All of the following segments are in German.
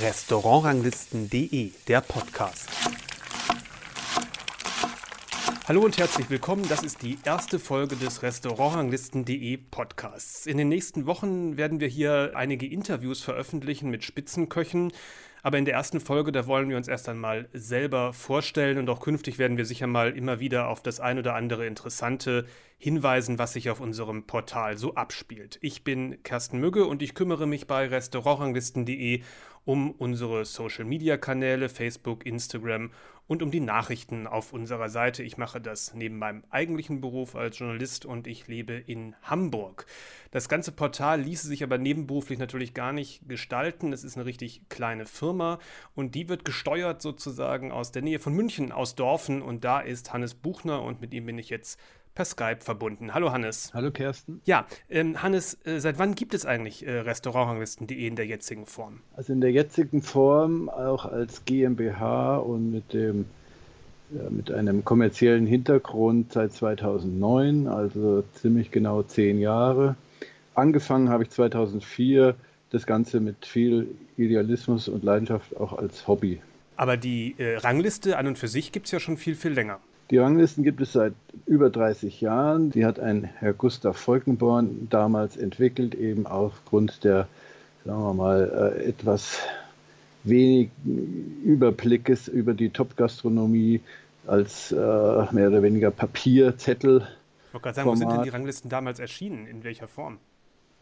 Restaurantranglisten.de, der Podcast. Hallo und herzlich willkommen. Das ist die erste Folge des Restaurantranglisten.de Podcasts. In den nächsten Wochen werden wir hier einige Interviews veröffentlichen mit Spitzenköchen. Aber in der ersten Folge, da wollen wir uns erst einmal selber vorstellen und auch künftig werden wir sicher mal immer wieder auf das ein oder andere Interessante hinweisen, was sich auf unserem Portal so abspielt. Ich bin Kersten Mügge und ich kümmere mich bei Restaurantranglisten.de um unsere Social-Media-Kanäle, Facebook, Instagram und um die Nachrichten auf unserer Seite. Ich mache das neben meinem eigentlichen Beruf als Journalist und ich lebe in Hamburg. Das ganze Portal ließe sich aber nebenberuflich natürlich gar nicht gestalten. Es ist eine richtig kleine Firma und die wird gesteuert sozusagen aus der Nähe von München, aus Dorfen und da ist Hannes Buchner und mit ihm bin ich jetzt per Skype verbunden. Hallo Hannes. Hallo Kersten. Ja, ähm, Hannes, äh, seit wann gibt es eigentlich äh, Restaurantranglisten.de in der jetzigen Form? Also in der jetzigen Form auch als GmbH und mit dem ja, mit einem kommerziellen Hintergrund seit 2009, also ziemlich genau zehn Jahre. Angefangen habe ich 2004 das Ganze mit viel Idealismus und Leidenschaft auch als Hobby. Aber die äh, Rangliste an und für sich gibt es ja schon viel, viel länger. Die Ranglisten gibt es seit über 30 Jahren. Die hat ein Herr Gustav Volkenborn damals entwickelt, eben aufgrund der, sagen wir mal, äh, etwas wenig Überblickes über die Top-Gastronomie als äh, mehr oder weniger Papierzettel. Ich wollte gerade sagen, wo sind denn die Ranglisten damals erschienen? In welcher Form?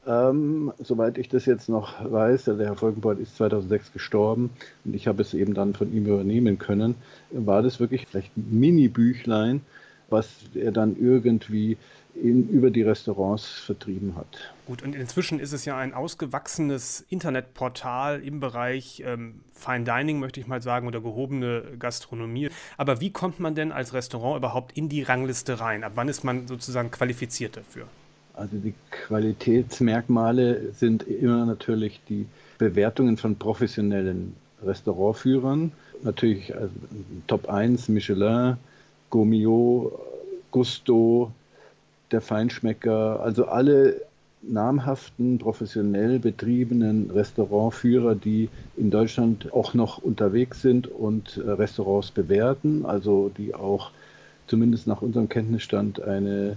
Ähm, soweit ich das jetzt noch weiß, der Herr Volkenborn ist 2006 gestorben und ich habe es eben dann von ihm übernehmen können, war das wirklich vielleicht ein Mini-Büchlein, was er dann irgendwie in, über die Restaurants vertrieben hat. Gut, und inzwischen ist es ja ein ausgewachsenes Internetportal im Bereich ähm, Fine Dining, möchte ich mal sagen, oder gehobene Gastronomie. Aber wie kommt man denn als Restaurant überhaupt in die Rangliste rein? Ab wann ist man sozusagen qualifiziert dafür? Also die Qualitätsmerkmale sind immer natürlich die Bewertungen von professionellen Restaurantführern. Natürlich also Top 1 Michelin, Gomio, Gusto, der Feinschmecker, also alle namhaften, professionell betriebenen Restaurantführer, die in Deutschland auch noch unterwegs sind und äh, Restaurants bewerten, also die auch zumindest nach unserem Kenntnisstand eine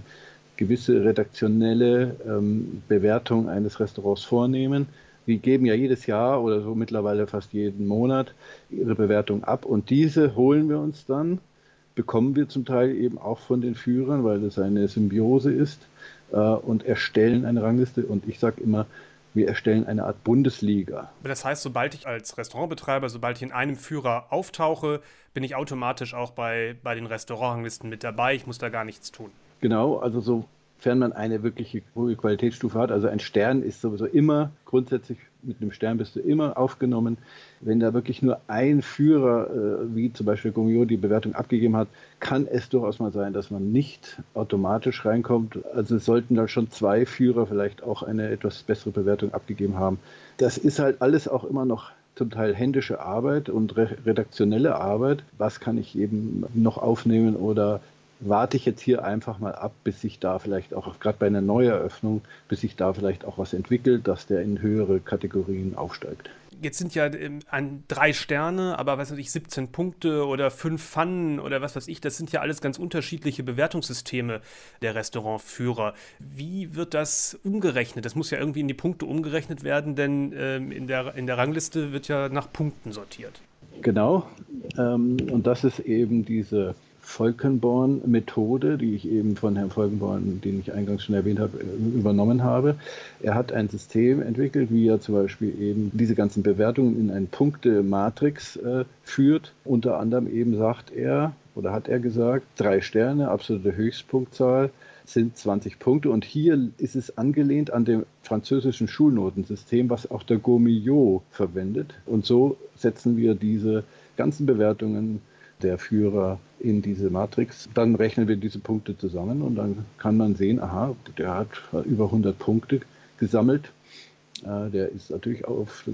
gewisse redaktionelle ähm, Bewertung eines Restaurants vornehmen. Die geben ja jedes Jahr oder so mittlerweile fast jeden Monat ihre Bewertung ab und diese holen wir uns dann, bekommen wir zum Teil eben auch von den Führern, weil das eine Symbiose ist äh, und erstellen eine Rangliste und ich sage immer, wir erstellen eine Art Bundesliga. Das heißt, sobald ich als Restaurantbetreiber, sobald ich in einem Führer auftauche, bin ich automatisch auch bei, bei den Restaurantlisten mit dabei. Ich muss da gar nichts tun. Genau, also sofern man eine wirkliche hohe Qualitätsstufe hat. Also ein Stern ist sowieso immer, grundsätzlich mit einem Stern bist du immer aufgenommen. Wenn da wirklich nur ein Führer, äh, wie zum Beispiel Gomio, die Bewertung abgegeben hat, kann es durchaus mal sein, dass man nicht automatisch reinkommt. Also es sollten da schon zwei Führer vielleicht auch eine etwas bessere Bewertung abgegeben haben. Das ist halt alles auch immer noch zum Teil händische Arbeit und redaktionelle Arbeit. Was kann ich eben noch aufnehmen oder warte ich jetzt hier einfach mal ab, bis sich da vielleicht auch, gerade bei einer Neueröffnung, bis sich da vielleicht auch was entwickelt, dass der in höhere Kategorien aufsteigt. Jetzt sind ja ähm, an drei Sterne, aber was weiß ich, 17 Punkte oder fünf Pfannen oder was weiß ich, das sind ja alles ganz unterschiedliche Bewertungssysteme der Restaurantführer. Wie wird das umgerechnet? Das muss ja irgendwie in die Punkte umgerechnet werden, denn ähm, in, der, in der Rangliste wird ja nach Punkten sortiert. Genau, ähm, und das ist eben diese Volkenborn-Methode, die ich eben von Herrn Volkenborn, den ich eingangs schon erwähnt habe, übernommen habe. Er hat ein System entwickelt, wie er zum Beispiel eben diese ganzen Bewertungen in eine Punkte-Matrix äh, führt. Unter anderem eben sagt er, oder hat er gesagt, drei Sterne, absolute Höchstpunktzahl sind 20 Punkte. Und hier ist es angelehnt an dem französischen Schulnotensystem, was auch der Gourmillot verwendet. Und so setzen wir diese ganzen Bewertungen der Führer in diese Matrix. Dann rechnen wir diese Punkte zusammen und dann kann man sehen, aha, der hat über 100 Punkte gesammelt. Äh, der ist natürlich auf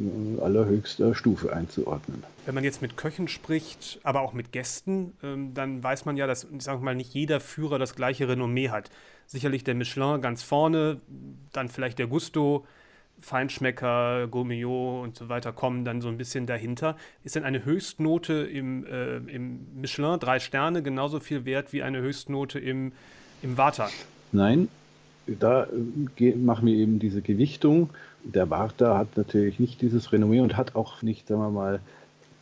allerhöchster Stufe einzuordnen. Wenn man jetzt mit Köchen spricht, aber auch mit Gästen, ähm, dann weiß man ja, dass ich sage mal, nicht jeder Führer das gleiche Renommee hat. Sicherlich der Michelin ganz vorne, dann vielleicht der Gusto, Feinschmecker, Gourmillot und so weiter kommen dann so ein bisschen dahinter. Ist denn eine Höchstnote im, äh, im Michelin, drei Sterne, genauso viel wert wie eine Höchstnote im, im Vata? Nein, da äh, machen wir eben diese Gewichtung. Der Warta hat natürlich nicht dieses Renommee und hat auch nicht, sagen wir mal,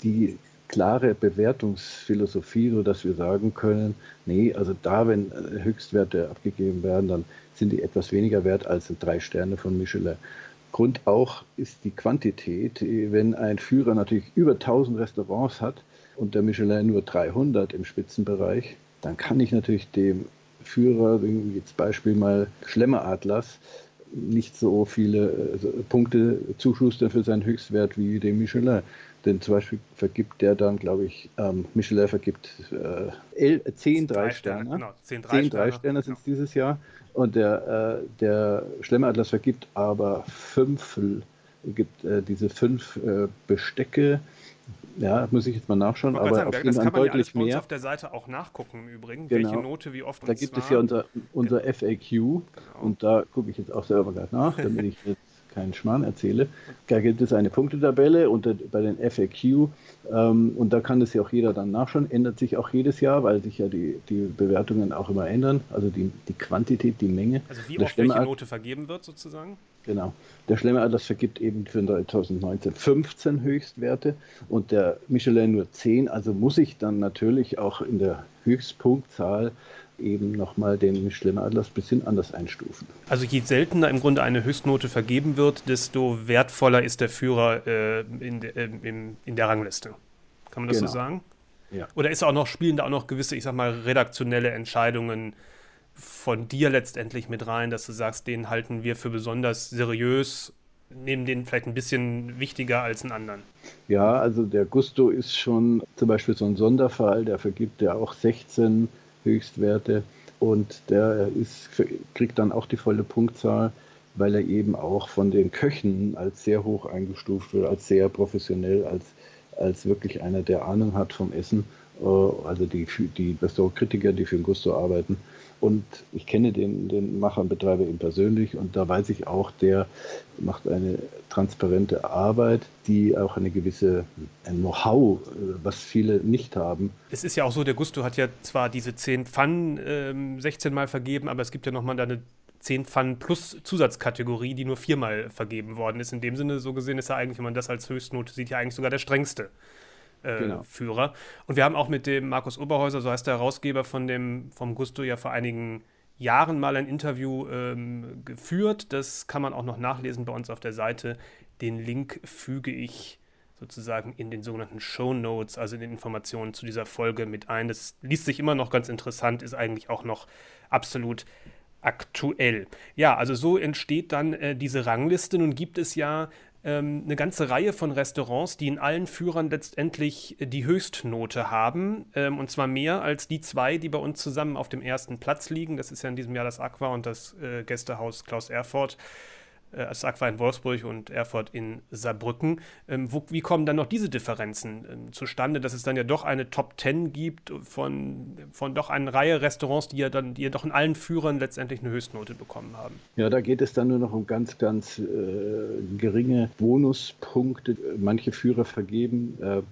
die klare Bewertungsphilosophie, sodass wir sagen können, nee, also da, wenn äh, Höchstwerte abgegeben werden, dann sind die etwas weniger wert als drei Sterne von Michelin. Grund auch ist die Quantität. Wenn ein Führer natürlich über 1000 Restaurants hat und der Michelin nur 300 im Spitzenbereich, dann kann ich natürlich dem Führer, jetzt Beispiel mal Schlemmeratlas, nicht so viele äh, Punkte zuschustern für seinen Höchstwert wie dem Michelin. Denn zum Beispiel vergibt der dann, glaube ich, ähm, Michelin vergibt äh, 10 drei Sterne. Genau, 10 drei Sterne, Sterne sind es genau. dieses Jahr. Und der, äh, der Schlemmeratlas vergibt aber fünf, gibt äh, diese fünf äh, Bestecke ja, muss ich jetzt mal nachschauen, aber sagen, auf jeden Fall deutlich ja mehr. auf der Seite auch nachgucken im Übrigen, genau. welche Note wie oft. Da gibt es ja unser, unser FAQ genau. und da gucke ich jetzt auch selber gleich nach, damit ich jetzt keinen Schmarrn erzähle. Da gibt es eine Punktetabelle unter, bei den FAQ ähm, und da kann es ja auch jeder dann nachschauen. Ändert sich auch jedes Jahr, weil sich ja die, die Bewertungen auch immer ändern, also die, die Quantität, die Menge. Also wie oft welche Note vergeben wird sozusagen? Genau. Der Schlemmeratlas vergibt eben für 2019 15 Höchstwerte und der Michelin nur 10. Also muss ich dann natürlich auch in der Höchstpunktzahl eben nochmal den Michelin-Atlas ein bisschen anders einstufen. Also je seltener im Grunde eine Höchstnote vergeben wird, desto wertvoller ist der Führer äh, in, de, äh, in, in, der Rangliste. Kann man das genau. so sagen? Ja. Oder ist auch noch, spielen da auch noch gewisse, ich sag mal, redaktionelle Entscheidungen von dir letztendlich mit rein, dass du sagst, den halten wir für besonders seriös, nehmen den vielleicht ein bisschen wichtiger als einen anderen? Ja, also der Gusto ist schon zum Beispiel so ein Sonderfall, der vergibt ja auch 16 Höchstwerte und der ist, kriegt dann auch die volle Punktzahl, weil er eben auch von den Köchen als sehr hoch eingestuft wird, als sehr professionell, als, als wirklich einer, der Ahnung hat vom Essen. Äh, also die, die Restaurantkritiker, die für den Gusto arbeiten, und ich kenne den, den Macher und Betreiber eben persönlich und da weiß ich auch, der macht eine transparente Arbeit, die auch eine gewisse Know-how, äh, was viele nicht haben. Es ist ja auch so, der Gusto hat ja zwar diese 10 Pfannen ähm, 16 Mal vergeben, aber es gibt ja nochmal eine 10 Pfannen plus Zusatzkategorie, die nur viermal vergeben worden ist. In dem Sinne, so gesehen ist er eigentlich, wenn man das als Höchstnote sieht, ja eigentlich sogar der strengste äh, genau. Führer. Und wir haben auch mit dem Markus Oberhäuser, so heißt der Herausgeber von dem, vom Gusto, ja vor einigen Jahren mal ein Interview ähm, geführt. Das kann man auch noch nachlesen bei uns auf der Seite. Den Link füge ich sozusagen in den sogenannten Show Notes, also in den Informationen zu dieser Folge mit ein. Das liest sich immer noch ganz interessant, ist eigentlich auch noch absolut aktuell. Ja, also so entsteht dann äh, diese Rangliste. Nun gibt es ja ähm, eine ganze Reihe von Restaurants, die in allen Führern letztendlich die Höchstnote haben. Ähm, und zwar mehr als die zwei, die bei uns zusammen auf dem ersten Platz liegen. Das ist ja in diesem Jahr das Aqua und das äh, Gästehaus Klaus Erfurt als Aqua in Wolfsburg und Erfurt in Saarbrücken. Ähm, wo, wie kommen dann noch diese Differenzen ähm, zustande, dass es dann ja doch eine Top 10 gibt von, von doch einer Reihe Restaurants, die ja dann, die ja doch in allen Führern letztendlich eine Höchstnote bekommen haben? Ja, da geht es dann nur noch um ganz, ganz äh, geringe Bonuspunkte. Manche Führer vergeben äh,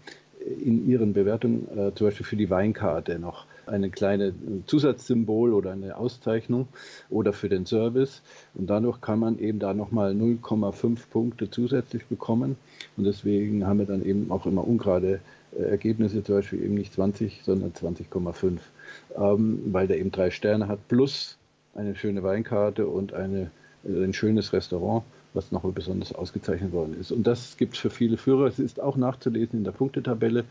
in ihren Bewertungen, äh, zum Beispiel für die Weinkarte noch eine kleine Zusatzsymbol oder eine Auszeichnung oder für den Service. Und dadurch kann man eben da nochmal 0,5 Punkte zusätzlich bekommen. Und deswegen haben wir dann eben auch immer ungerade äh, Ergebnisse, zum Beispiel eben nicht 20, sondern 20,5, ähm, weil der eben drei Sterne hat, plus eine schöne Weinkarte und eine, äh, ein schönes Restaurant was nochmal besonders ausgezeichnet worden ist. Und das gibt es für viele Führer. Es ist auch nachzulesen in der Punktetabelle,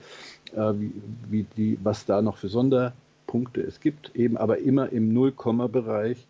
äh, wie, wie, die, was da noch für Sonder, Punkte es gibt, eben aber immer im Null-Komma-Bereich,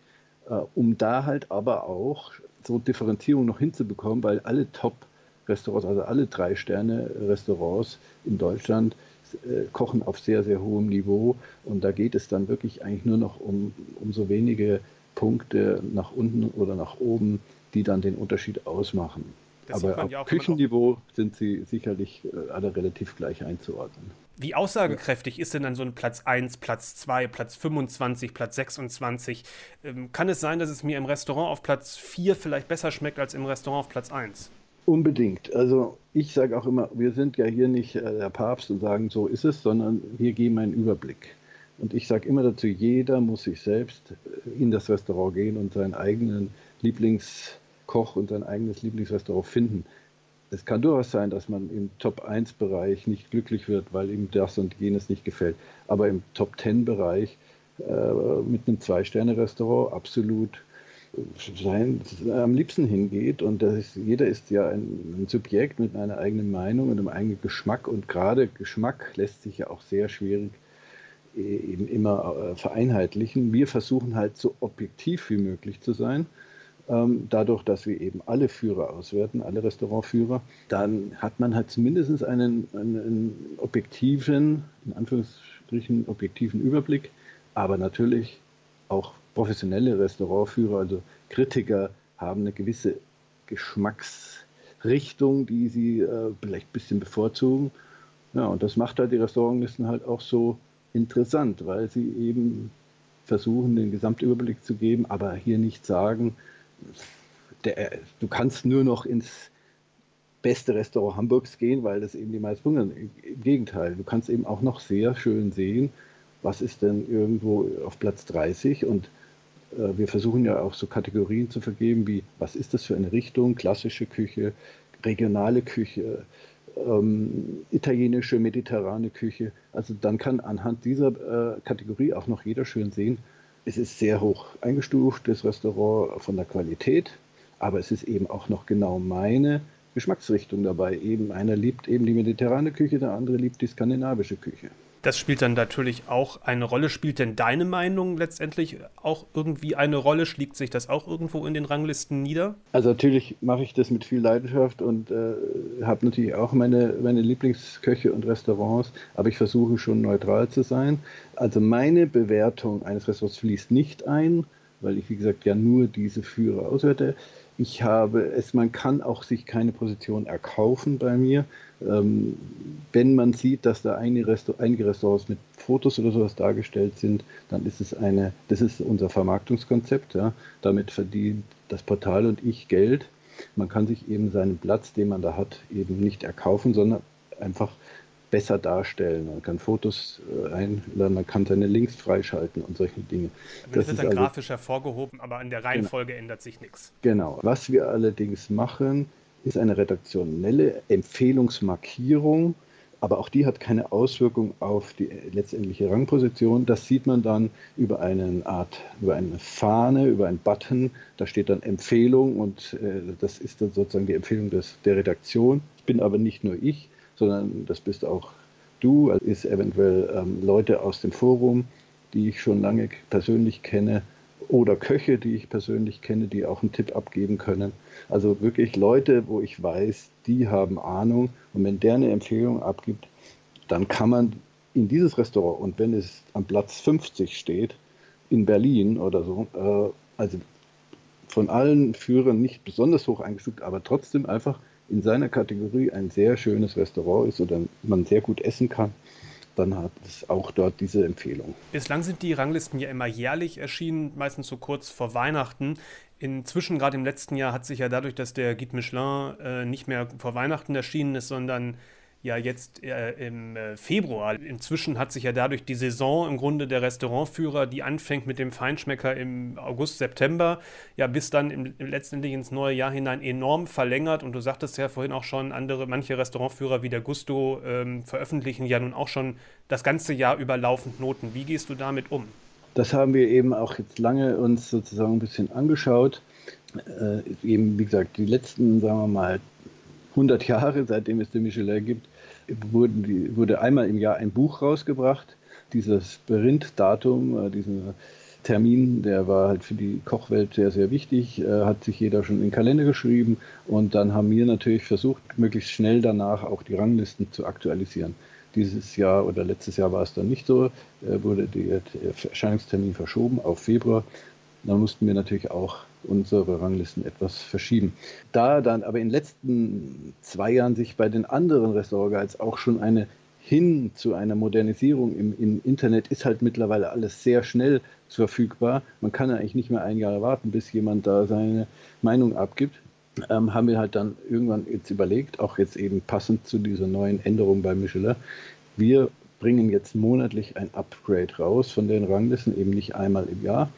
äh, um da halt aber auch so Differenzierung noch hinzubekommen, weil alle Top-Restaurants, also alle Drei-Sterne-Restaurants in Deutschland äh, kochen auf sehr, sehr hohem Niveau und da geht es dann wirklich eigentlich nur noch um, um so wenige Punkte nach unten oder nach oben, die dann den Unterschied ausmachen. Das Aber auf ja Küchenniveau sind sie sicherlich äh, alle relativ gleich einzuordnen. Wie aussagekräftig ist denn dann so ein Platz 1, Platz 2, Platz 25, Platz 26? Ähm, kann es sein, dass es mir im Restaurant auf Platz 4 vielleicht besser schmeckt als im Restaurant auf Platz 1? Unbedingt. Also ich sage auch immer, wir sind ja hier nicht äh, der Papst und sagen, so ist es, sondern wir geben einen Überblick. Und ich sage immer dazu, jeder muss sich selbst äh, in das Restaurant gehen und seinen eigenen Lieblingskoch und sein eigenes Lieblingsrestaurant finden. Es kann durchaus sein, dass man im Top-1-Bereich nicht glücklich wird, weil ihm das und jenes nicht gefällt. Aber im Top-10-Bereich äh, mit einem Zwei-Sterne-Restaurant absolut sein, am liebsten hingeht. Und ist, jeder ist ja ein, ein, Subjekt mit einer eigenen Meinung und einem eigenen Geschmack. Und gerade Geschmack lässt sich ja auch sehr schwierig äh, eben immer äh, vereinheitlichen. Wir versuchen halt so objektiv wie möglich zu sein dadurch, dass wir eben alle Führer auswerten, alle Restaurantführer, dann hat man halt zumindest einen, einen objektiven, in Anführungsstrichen objektiven Überblick, aber natürlich auch professionelle Restaurantführer, also Kritiker, haben eine gewisse Geschmacksrichtung, die sie äh, vielleicht ein bisschen bevorzugen. Ja, und das macht halt die Restaurantlisten halt auch so interessant, weil sie eben versuchen, den Gesamtüberblick zu geben, aber hier nicht sagen, der, du kannst nur noch ins beste Restaurant Hamburgs gehen, weil das eben die meisten funktionieren. Im Gegenteil, du kannst eben auch noch sehr schön sehen, was ist denn irgendwo auf Platz 30 und äh, wir versuchen ja auch so Kategorien zu vergeben, wie was ist das für eine Richtung, klassische Küche, regionale Küche, ähm, italienische, mediterrane Küche. Also dann kann anhand dieser äh, Kategorie auch noch jeder schön sehen, es ist sehr hoch eingestuft, das Restaurant von der Qualität, aber es ist eben auch noch genau meine Geschmacksrichtung dabei. Eben einer liebt eben die mediterrane Küche, der andere liebt die skandinavische Küche. Das spielt dann natürlich auch eine Rolle. Spielt denn deine Meinung letztendlich auch irgendwie eine Rolle? Schlägt sich das auch irgendwo in den Ranglisten nieder? Also natürlich mache ich das mit viel Leidenschaft und äh, habe natürlich auch meine, meine Lieblingsköche und Restaurants, aber ich versuche schon neutral zu sein. Also meine Bewertung eines Restaurants fließt nicht ein, weil ich wie gesagt ja nur diese Führer auswerte. Ich habe es, man kann auch sich keine Position erkaufen bei mir. Ähm, wenn man sieht, dass da einige, Restaur einige Restaurants mit Fotos oder sowas dargestellt sind, dann ist es eine, das ist unser Vermarktungskonzept. Ja. Damit verdient das Portal und ich Geld. Man kann sich eben seinen Platz, den man da hat, eben nicht erkaufen, sondern einfach besser darstellen. Man kann Fotos äh, einladen, man kann seine Links freischalten und solche Dinge. Das, das wird dann also, grafisch hervorgehoben, aber an der Reihenfolge genau. ändert sich nichts. Genau. Was wir allerdings machen, ist eine redaktionelle Empfehlungsmarkierung, aber auch die hat keine Auswirkung auf die letztendliche Rangposition. Das sieht man dann über eine Art, über eine Fahne, über einen Button. Da steht dann Empfehlung und äh, das ist dann sozusagen die Empfehlung des, der Redaktion. Ich bin aber nicht nur ich, sondern das bist auch du, ist eventuell ähm, Leute aus dem Forum, die ich schon lange persönlich kenne oder Köche, die ich persönlich kenne, die auch einen Tipp abgeben können. Also wirklich Leute, wo ich weiß, die haben Ahnung und wenn der eine Empfehlung abgibt, dann kann man in dieses Restaurant und wenn es am Platz 50 steht, in Berlin oder so, äh, also von allen Führern nicht besonders hoch eingestuft, aber trotzdem einfach in seiner Kategorie ein sehr schönes Restaurant ist oder man sehr gut essen kann, dann hat es auch dort diese Empfehlung. Bislang sind die Ranglisten ja immer jährlich erschienen, meistens so kurz vor Weihnachten. Inzwischen, gerade im letzten Jahr, hat sich ja dadurch, dass der Guide Michelin äh, nicht mehr vor Weihnachten erschienen ist, sondern ja jetzt äh, im äh, Februar. Inzwischen hat sich ja dadurch die Saison im Grunde der Restaurantführer, die anfängt mit dem Feinschmecker im August, September, ja bis dann im, letztendlich ins neue Jahr hinein enorm verlängert. Und du sagtest ja vorhin auch schon, andere, manche Restaurantführer wie der Gusto ähm, veröffentlichen ja nun auch schon das ganze Jahr über laufend Noten. Wie gehst du damit um? Das haben wir eben auch jetzt lange uns sozusagen ein bisschen angeschaut. Äh, eben, wie gesagt, die letzten, sagen wir mal, 100 Jahre, seitdem es den Michelin gibt, die, wurde einmal im Jahr ein Buch rausgebracht. Dieses Berind-Datum, äh, diesen Termin, der war halt für die Kochwelt sehr, sehr wichtig, äh, hat sich jeder schon in den Kalender geschrieben und dann haben wir natürlich versucht, möglichst schnell danach auch die Ranglisten zu aktualisieren. Dieses Jahr oder letztes Jahr war es dann nicht so, äh, wurde der Erscheinungstermin verschoben auf Februar. Da mussten wir natürlich auch unsere Ranglisten etwas verschieben. Da dann aber in den letzten zwei Jahren sich bei den anderen Restaurants auch schon eine hin zu einer Modernisierung im, im, Internet ist halt mittlerweile alles sehr schnell verfügbar. Man kann eigentlich nicht mehr ein Jahr warten, bis jemand da seine Meinung abgibt. Ähm, haben wir halt dann irgendwann jetzt überlegt, auch jetzt eben passend zu dieser neuen Änderung bei Michelin, wir bringen jetzt monatlich ein Upgrade raus von den Ranglisten, eben nicht einmal im Jahr.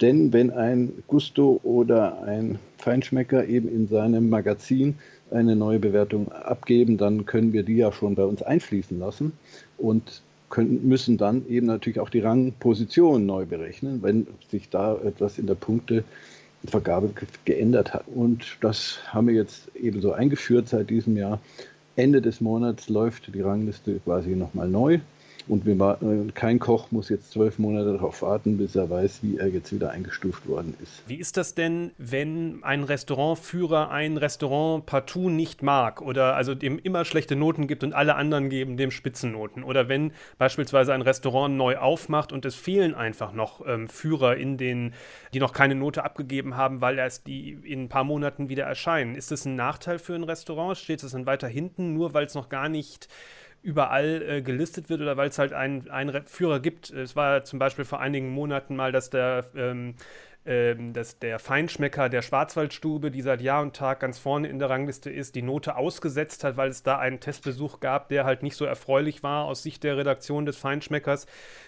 Denn wenn ein Gusto oder ein Feinschmecker eben in seinem Magazin eine neue Bewertung abgeben, dann können wir die ja schon bei uns einfließen lassen und können, müssen dann eben natürlich auch die Rangposition neu berechnen, wenn sich da etwas in der Punktevergabe geändert hat. Und das haben wir jetzt ebenso eingeführt seit diesem Jahr. Ende des Monats läuft die Rangliste quasi nochmal neu. Und wir, kein Koch muss jetzt zwölf Monate darauf warten, bis er weiß, wie er jetzt wieder eingestuft worden ist. Wie ist das denn, wenn ein Restaurantführer ein Restaurant partout nicht mag oder also dem immer schlechte Noten gibt und alle anderen geben dem Spitzennoten? Oder wenn beispielsweise ein Restaurant neu aufmacht und es fehlen einfach noch ähm, Führer in den, die noch keine Note abgegeben haben, weil erst die in ein paar Monaten wieder erscheinen. Ist das ein Nachteil für ein Restaurant? Steht es dann weiter hinten, nur weil es noch gar nicht überall äh, gelistet wird oder weil es halt einen, einen Führer gibt. Es war zum Beispiel vor einigen Monaten mal, dass der, ähm, ähm, dass der Feinschmecker der Schwarzwaldstube, die seit Jahr und Tag ganz vorne in der Rangliste ist, die Note ausgesetzt hat, weil es da einen Testbesuch gab, der halt nicht so erfreulich war aus Sicht der Redaktion des Feinschmeckers,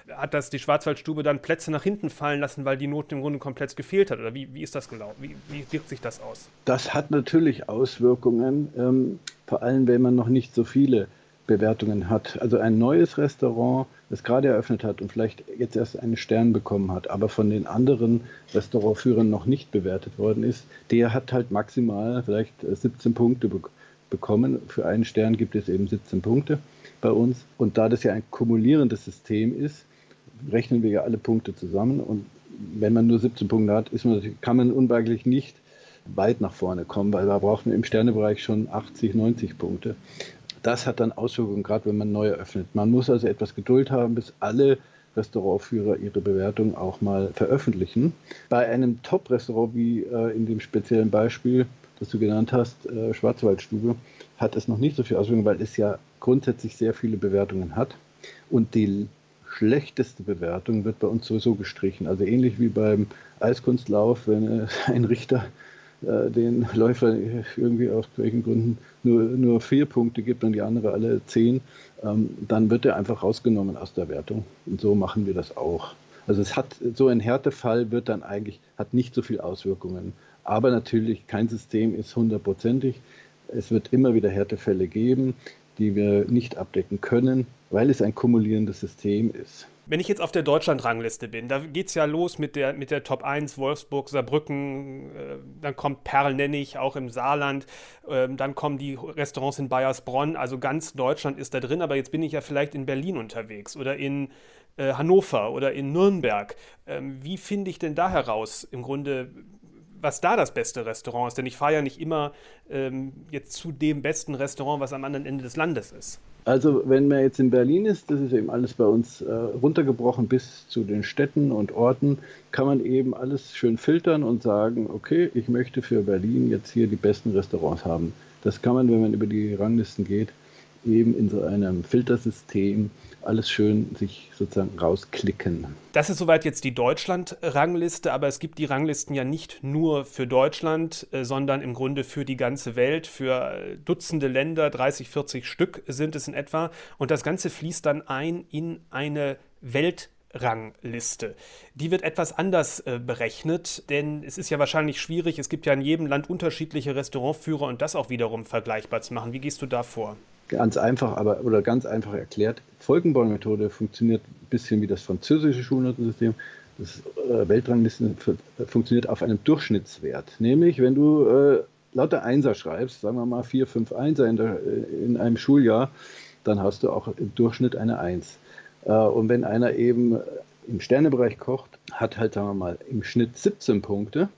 hat das die Schwarzwaldstube dann Plätze nach hinten fallen lassen, weil die Note im Grunde komplett gefehlt hat. Oder wie, wie ist das gelaufen? Wie, wie wirkt sich das aus? Das hat natürlich Auswirkungen, ähm, vor allem wenn man noch nicht so viele Bewertungen hat. Also ein neues Restaurant, das gerade eröffnet hat und vielleicht jetzt erst einen Stern bekommen hat, aber von den anderen Restaurantführern noch nicht bewertet worden ist, der hat halt maximal vielleicht 17 Punkte be bekommen. Für einen Stern gibt es eben 17 Punkte bei uns. Und da das ja ein kumulierendes System ist, rechnen wir ja alle Punkte zusammen. Und wenn man nur 17 Punkte hat, man, kann man unweigerlich nicht weit nach vorne kommen, weil da braucht man im Sternebereich schon 80, 90 Punkte das hat dann Auswirkungen, gerade wenn man neu eröffnet. Man muss also etwas Geduld haben, bis alle Restaurantführer ihre Bewertung auch mal veröffentlichen. Bei einem Top-Restaurant wie äh, in dem speziellen Beispiel, das du genannt hast, äh, Schwarzwaldstube, hat es noch nicht so viel Auswirkungen, weil es ja grundsätzlich sehr viele Bewertungen hat. Und die schlechteste Bewertung wird bei uns sowieso gestrichen. Also ähnlich wie beim Eiskunstlauf, wenn äh, ein Richter den Läufer irgendwie aus welchen Gründen nur, nur vier Punkte gibt und die andere alle zehn, ähm, dann wird er einfach rausgenommen aus der Wertung. Und so machen wir das auch. Also es hat so ein Härtefall wird dann eigentlich, hat nicht so viele Auswirkungen. Aber natürlich, kein System ist hundertprozentig. Es wird immer wieder Härtefälle geben, die wir nicht abdecken können, weil es ein kumulierendes System ist wenn ich jetzt auf der Deutschland-Rangliste bin, da geht es ja los mit der, mit der Top 1, Wolfsburg, Saarbrücken, äh, dann kommt Perl-Nennig, auch im Saarland, äh, dann kommen die Restaurants in Bayersbronn, also ganz Deutschland ist da drin, aber jetzt bin ich ja vielleicht in Berlin unterwegs oder in äh, Hannover oder in Nürnberg. Ähm, wie finde ich denn da heraus, im Grunde, was da das beste Restaurant ist? Denn ich fahre ja nicht immer ähm, jetzt zu dem besten Restaurant, was am anderen Ende des Landes ist. Also wenn man jetzt in Berlin ist, das ist eben alles bei uns äh, runtergebrochen bis zu den Städten und Orten, kann man eben alles schön filtern und sagen, okay, ich möchte für Berlin jetzt hier die besten Restaurants haben. Das kann man, wenn man über die Ranglisten geht, eben in so einem Filtersystem alles schön sich sozusagen rausklicken. Das ist soweit jetzt die Deutschland-Rangliste, aber es gibt die Ranglisten ja nicht nur für Deutschland, äh, sondern im Grunde für die ganze Welt, für äh, Dutzende Länder, 30, 40 Stück sind es in etwa. Und das Ganze fließt dann ein in eine Weltrangliste. Die wird etwas anders äh, berechnet, denn es ist ja wahrscheinlich schwierig. Es gibt ja in jedem Land unterschiedliche Restaurantführer und das auch wiederum vergleichbar zu machen. Wie gehst du da vor? Ganz einfach, aber oder ganz einfach erklärt, Folgenbaumethode funktioniert ein bisschen wie das französische Schulnotensystem. Das äh, Weltranglisten funktioniert auf einem Durchschnittswert. Nämlich, wenn du äh, lauter Einser schreibst, sagen wir mal vier, fünf Einser in, der, äh, in einem Schuljahr, dann hast du auch im Durchschnitt eine Eins. Äh, und wenn einer eben im Sternebereich kocht, hat halt, sagen wir mal, im Schnitt 17 Punkte.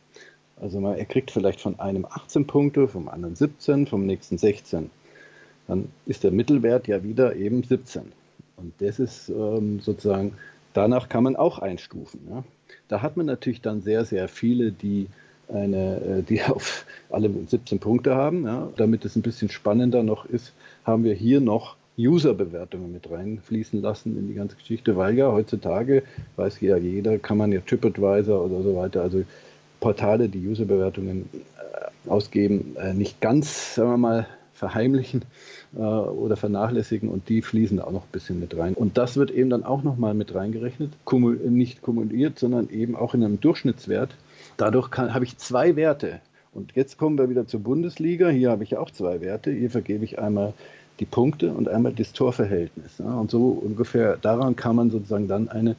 Also mal, er kriegt vielleicht von einem 18 Punkte, vom anderen 17, vom nächsten 16 dann ist der Mittelwert ja wieder eben 17. Und das ist ähm, sozusagen, danach kann man auch einstufen. Ja? Da hat man natürlich dann sehr, sehr viele, die eine, äh, die auf alle 17 Punkte haben. Ja. Damit es ein bisschen spannender noch ist, haben wir hier noch User-Bewertungen mit reinfließen lassen in die ganze Geschichte, weil ja heutzutage, weiß ja jeder, kann man ja TripAdvisor oder so weiter, also Portale, die User-Bewertungen äh, ausgeben, äh, nicht ganz, sagen wir mal, verheimlichen äh, oder vernachlässigen und die fließen auch noch ein bisschen mit rein. Und das wird eben dann auch nochmal mit reingerechnet, Kumul nicht kumuliert, sondern eben auch in einem Durchschnittswert. Dadurch habe ich zwei Werte. Und jetzt kommen wir wieder zur Bundesliga. Hier habe ich auch zwei Werte. Hier vergebe ich einmal die Punkte und einmal das Torverhältnis. Ja, und so ungefähr daran kann man sozusagen dann eine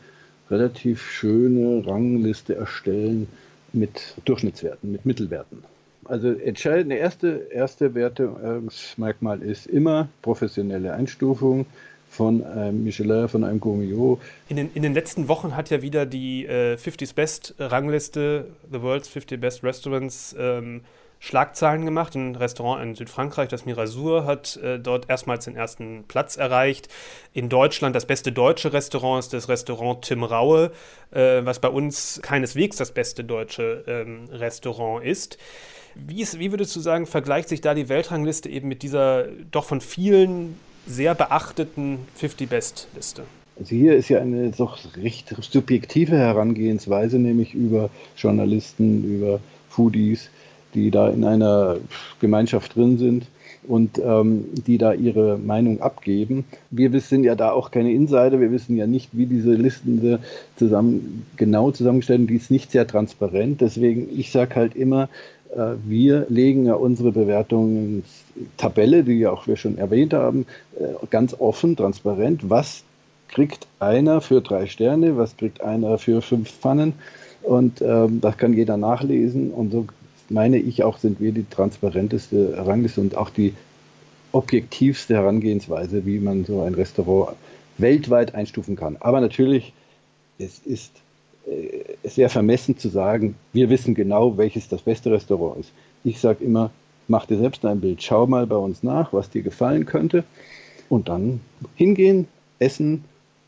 relativ schöne Rangliste erstellen mit Durchschnittswerten, mit Mittelwerten. Also entscheidende erste, erste Wertungsmerkmal ist immer professionelle Einstufung von einem Michelin, von einem Gourmillot. In den, in den letzten Wochen hat ja wieder die äh, 50s Best Rangliste, The World's 50 Best Restaurants, ähm, Schlagzeilen gemacht. Ein Restaurant in Südfrankreich, das Mirasur, hat äh, dort erstmals den ersten Platz erreicht. In Deutschland das beste deutsche Restaurant ist das Restaurant Tim Raue, äh, was bei uns keineswegs das beste deutsche ähm, Restaurant ist. Wie, ist. wie würdest du sagen, vergleicht sich da die Weltrangliste eben mit dieser doch von vielen sehr beachteten 50 Best Liste? Also hier ist ja eine doch recht subjektive Herangehensweise, nämlich über Journalisten, über Foodies, die da in einer Gemeinschaft drin sind und ähm, die da ihre Meinung abgeben. Wir sind ja da auch keine Insider, wir wissen ja nicht, wie diese Listen zusammen, genau zusammengestellt sind, die ist nicht sehr transparent. Deswegen, ich sage halt immer, wir legen ja unsere Bewertungen Tabelle, die ja auch wir schon erwähnt haben, äh, ganz offen, transparent. Was kriegt einer für drei Sterne, was kriegt einer für fünf Pfannen? Und ähm, das kann jeder nachlesen. Und so meine ich auch, sind wir die transparenteste Rangliste und auch die objektivste Herangehensweise, wie man so ein Restaurant weltweit einstufen kann. Aber natürlich, es ist äh, es wäre vermessen zu sagen, wir wissen genau, welches das beste Restaurant ist. Ich sage immer, mach dir selbst ein Bild, schau mal bei uns nach, was dir gefallen könnte und dann hingehen, essen,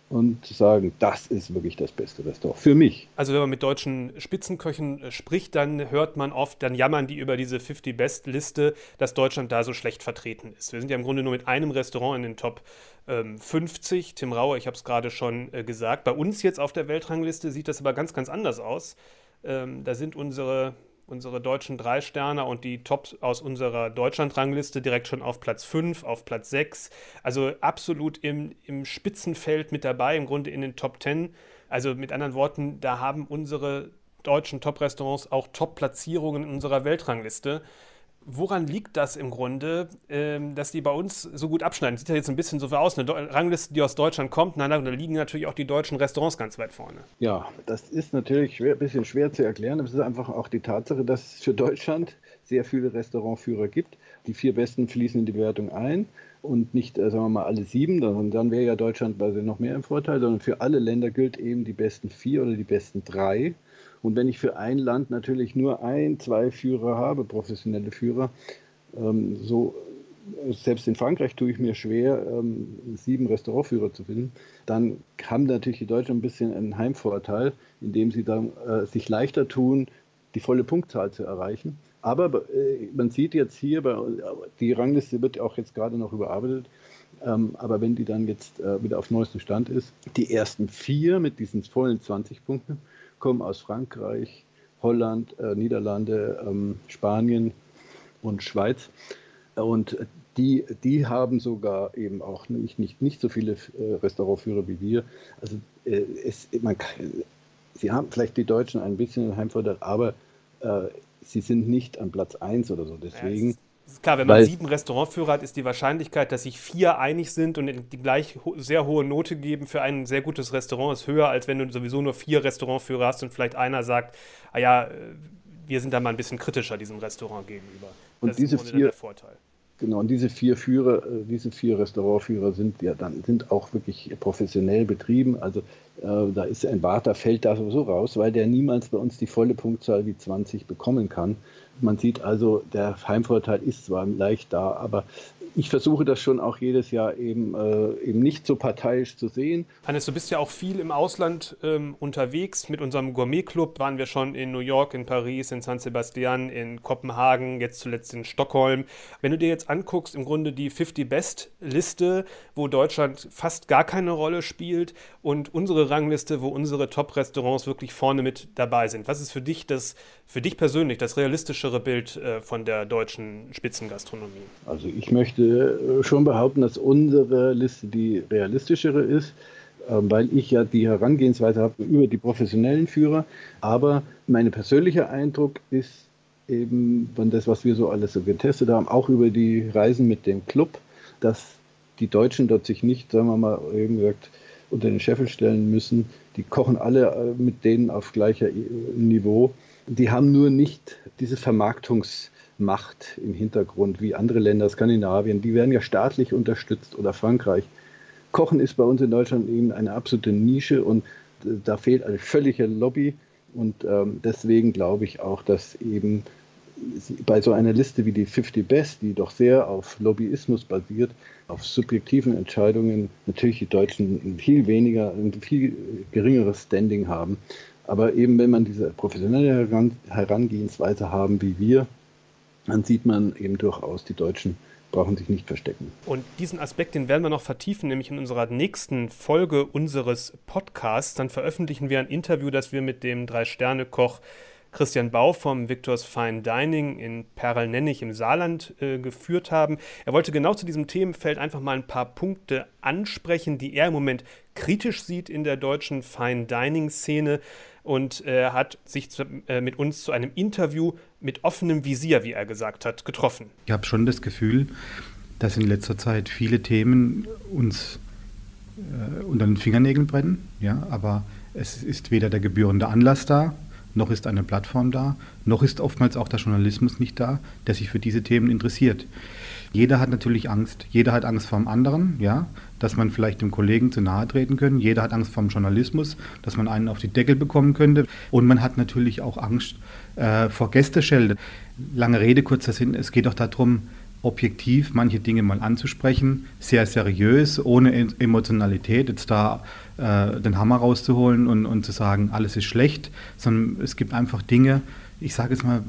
und sagen, das ist wirklich das beste Restaurant für mich. Also wenn man mit deutschen Spitzenköchen äh, spricht, dann hört man oft, dann jammern die über diese 50 Best Liste, dass Deutschland da so schlecht vertreten ist. Wir sind ja im Grunde nur mit einem Restaurant in den Top ähm, 50. Tim Rauer, ich habe es gerade schon äh, gesagt. Bei uns jetzt auf der Weltrangliste sieht das aber ganz, ganz anders aus. Ähm, da sind unsere unsere deutschen drei Sterne und die Tops aus unserer Deutschland-Rangliste direkt schon auf Platz 5, auf Platz 6. Also absolut im, im Spitzenfeld mit dabei, im Grunde in den Top 10. Also mit anderen Worten, da haben unsere deutschen Top-Restaurants auch Top-Platzierungen in unserer Weltrangliste. Woran liegt das im Grunde, ähm, dass die bei uns so gut abschneiden? Sieht ja jetzt ein bisschen so aus, eine Rangliste, die aus Deutschland kommt, nein, da liegen natürlich auch die deutschen Restaurants ganz weit vorne. Ja, das ist natürlich ein bisschen schwer zu erklären. Das ist einfach auch die Tatsache, dass es für Deutschland sehr viele Restaurantführer gibt. Die vier besten fließen in die Bewertung ein und nicht, äh, sagen wir mal, alle sieben, dann, dann wäre ja Deutschland noch mehr im Vorteil, sondern für alle Länder gilt eben die besten vier oder die besten drei. Und wenn ich für ein Land natürlich nur ein, zwei Führer habe, professionelle Führer, ähm, so selbst in Frankreich tue ich mir schwer, ähm, sieben Restaurantführer zu finden, dann haben natürlich die Deutschen ein bisschen einen Heimvorteil, indem sie dann äh, sich leichter tun, die volle Punktzahl zu erreichen. Aber äh, man sieht jetzt hier, bei, die Rangliste wird auch jetzt gerade noch überarbeitet, ähm, aber wenn die dann jetzt äh, wieder auf neuestem Stand ist, die ersten vier mit diesen vollen 20 Punkten, kommen aus Frankreich, Holland, äh, Niederlande, ähm, Spanien und Schweiz. Und die, die haben sogar eben auch nicht, nicht, nicht so viele äh, Restaurantführer wie wir. Also äh, es, man, sie haben vielleicht die Deutschen ein bisschen einen Heimvorteil, aber äh, sie sind nicht an Platz 1 oder so. Deswegen. Klar, wenn man Weil, sieben Restaurantführer hat, ist die Wahrscheinlichkeit, dass sich vier einig sind und die gleich ho sehr hohe Note geben für ein sehr gutes Restaurant, ist höher, als wenn du sowieso nur vier Restaurantführer hast und vielleicht einer sagt, ah ja, äh, wir sind da mal ein bisschen kritischer diesem Restaurant gegenüber. Und das diese ist vier, der Vorteil. Genau, und diese vier Führer, äh, diese vier Restaurantführer sind ja dann sind auch wirklich professionell betrieben. Also äh, da ist ein Warter fällt da sowieso raus, weil der niemals bei uns die volle Punktzahl wie 20 bekommen kann. Man sieht also, der Heimvorteil ist zwar leicht da, aber ich versuche das schon auch jedes Jahr eben, äh, eben nicht so parteiisch zu sehen. Hannes, du bist ja auch viel im Ausland ähm, unterwegs. Mit unserem Gourmet-Club waren wir schon in New York, in Paris, in San Sebastian, in Kopenhagen, jetzt zuletzt in Stockholm. Wenn du dir jetzt anguckst, im Grunde die 50 Best-Liste, wo Deutschland fast gar keine Rolle spielt und unsere Rangliste, wo unsere Top-Restaurants wirklich vorne mit dabei sind. Was ist für dich das, für dich persönlich das realistischere Bild äh, von der deutschen Spitzengastronomie? Also ich möchte äh, schon behaupten, dass unsere Liste die realistischere ist, ähm, weil ich ja die Herangehensweise habe über die professionellen Führer. Aber mein persönlicher Eindruck ist eben von das, was wir so alles so getestet haben, auch über die Reisen mit dem Club, dass die Deutschen dort sich nicht, sagen wir mal, eben gesagt, unter den Scheffel stellen müssen. Die kochen alle äh, mit denen auf gleicher Niveau. Die haben nur nicht diese Vermarktungs- Macht im Hintergrund, wie andere Länder, Skandinavien, die werden ja staatlich unterstützt oder Frankreich. Kochen ist bei uns in Deutschland eben eine absolute Nische und äh, da fehlt eine völlige Lobby. Und ähm, deswegen glaube ich auch, dass eben bei so einer Liste wie die 50 Best, die doch sehr auf Lobbyismus basiert, auf subjektiven Entscheidungen, natürlich die Deutschen viel weniger, ein viel geringeres Standing haben. Aber eben wenn man diese professionelle Herangehensweise haben wie wir, dann sieht man eben durchaus, die Deutschen brauchen sich nicht verstecken. Und diesen Aspekt, den werden wir noch vertiefen, nämlich in unserer nächsten Folge unseres Podcasts. Dann veröffentlichen wir ein Interview, das wir mit dem Drei-Sterne-Koch Christian Bau vom Victors Fine Dining in Perlnennig im Saarland äh, geführt haben. Er wollte genau zu diesem Themenfeld einfach mal ein paar Punkte ansprechen, die er im Moment kritisch sieht in der deutschen Fine Dining Szene und äh, hat sich zu, äh, mit uns zu einem Interview mit offenem Visier, wie er gesagt hat, getroffen. Ich habe schon das Gefühl, dass in letzter Zeit viele Themen uns äh, unter den Fingernägeln brennen, ja, aber es ist weder der gebührende Anlass da, noch ist eine Plattform da, noch ist oftmals auch der Journalismus nicht da, der sich für diese Themen interessiert. Jeder hat natürlich Angst. Jeder hat Angst vor dem anderen, ja, dass man vielleicht dem Kollegen zu nahe treten könnte. Jeder hat Angst vor dem Journalismus, dass man einen auf die Deckel bekommen könnte. Und man hat natürlich auch Angst äh, vor Gästeschelde. Lange Rede, kurzer Sinn. Es geht auch darum, objektiv manche Dinge mal anzusprechen, sehr seriös, ohne Emotionalität, jetzt da äh, den Hammer rauszuholen und, und zu sagen, alles ist schlecht, sondern es gibt einfach Dinge, ich sage jetzt mal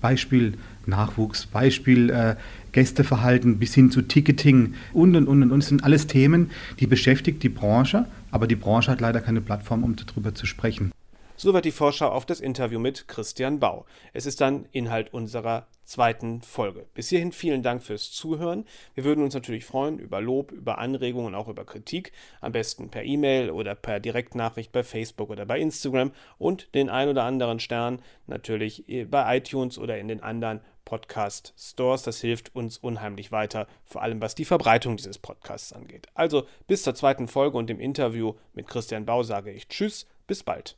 Beispiel Nachwuchs, Beispiel äh, Gästeverhalten bis hin zu Ticketing und und und und. Das sind alles Themen, die beschäftigt die Branche, aber die Branche hat leider keine Plattform, um darüber zu sprechen. Soweit die Vorschau auf das Interview mit Christian Bau. Es ist dann Inhalt unserer zweiten Folge. Bis hierhin vielen Dank fürs Zuhören. Wir würden uns natürlich freuen über Lob, über Anregungen und auch über Kritik. Am besten per E-Mail oder per Direktnachricht bei Facebook oder bei Instagram und den ein oder anderen Stern natürlich bei iTunes oder in den anderen Podcast Stores. Das hilft uns unheimlich weiter, vor allem was die Verbreitung dieses Podcasts angeht. Also bis zur zweiten Folge und dem Interview mit Christian Bau sage ich Tschüss, bis bald.